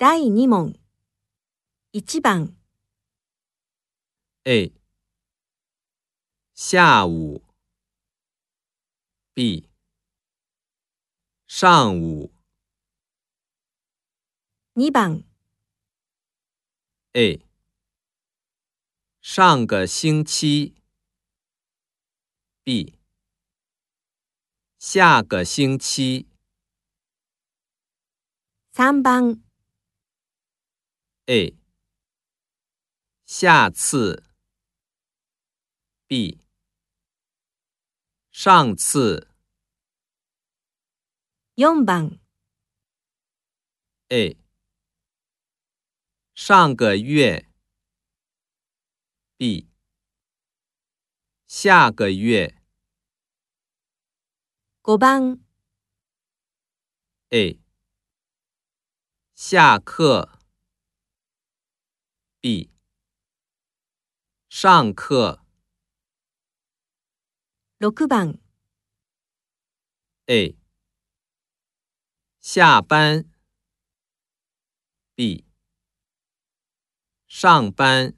第二問一、番，A，下午，B，上午。二、番，A，上个星期，B，下个星期。三、番。A，下次。B，上次。四番。A，上个月。B，下个月。五番。A，下课。B 上课。六番。A 下班。B 上班。